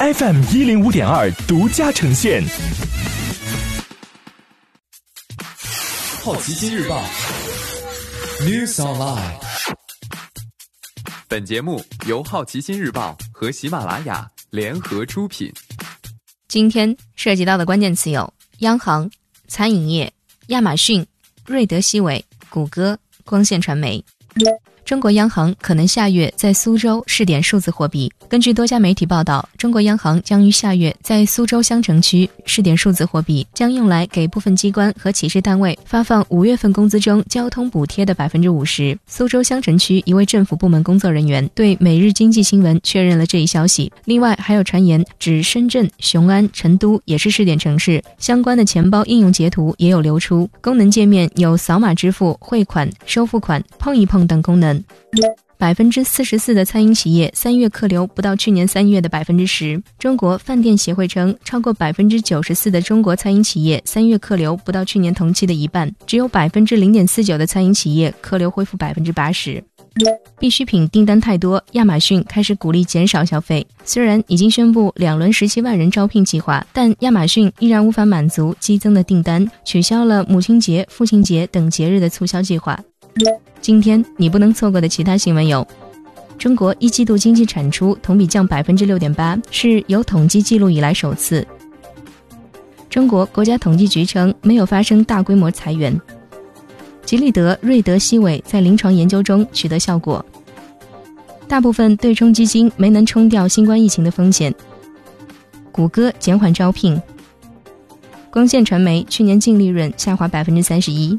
FM 一零五点二独家呈现。好奇心日报，News Online。本节目由好奇心日报和喜马拉雅联合出品。今天涉及到的关键词有：央行、餐饮业、亚马逊、瑞德西韦、谷歌、光线传媒。中国央行可能下月在苏州试点数字货币。根据多家媒体报道，中国央行将于下月在苏州相城区试点数字货币，将用来给部分机关和企事单位发放五月份工资中交通补贴的百分之五十。苏州相城区一位政府部门工作人员对《每日经济新闻》确认了这一消息。另外，还有传言指深圳、雄安、成都也是试点城市，相关的钱包应用截图也有流出。功能界面有扫码支付、汇款、收付款、碰一碰等功能。百分之四十四的餐饮企业三月客流不到去年三月的百分之十。中国饭店协会称，超过百分之九十四的中国餐饮企业三月客流不到去年同期的一半，只有百分之零点四九的餐饮企业客流恢复百分之八十。必需品订单太多，亚马逊开始鼓励减少消费。虽然已经宣布两轮十七万人招聘计划，但亚马逊依然无法满足激增的订单，取消了母亲节、父亲节等节日的促销计划。今天你不能错过的其他新闻有：中国一季度经济产出同比降百分之六点八，是有统计记录以来首次。中国国家统计局称没有发生大规模裁员。吉利德瑞德西韦在临床研究中取得效果。大部分对冲基金没能冲掉新冠疫情的风险。谷歌减缓招聘。光线传媒去年净利润下滑百分之三十一。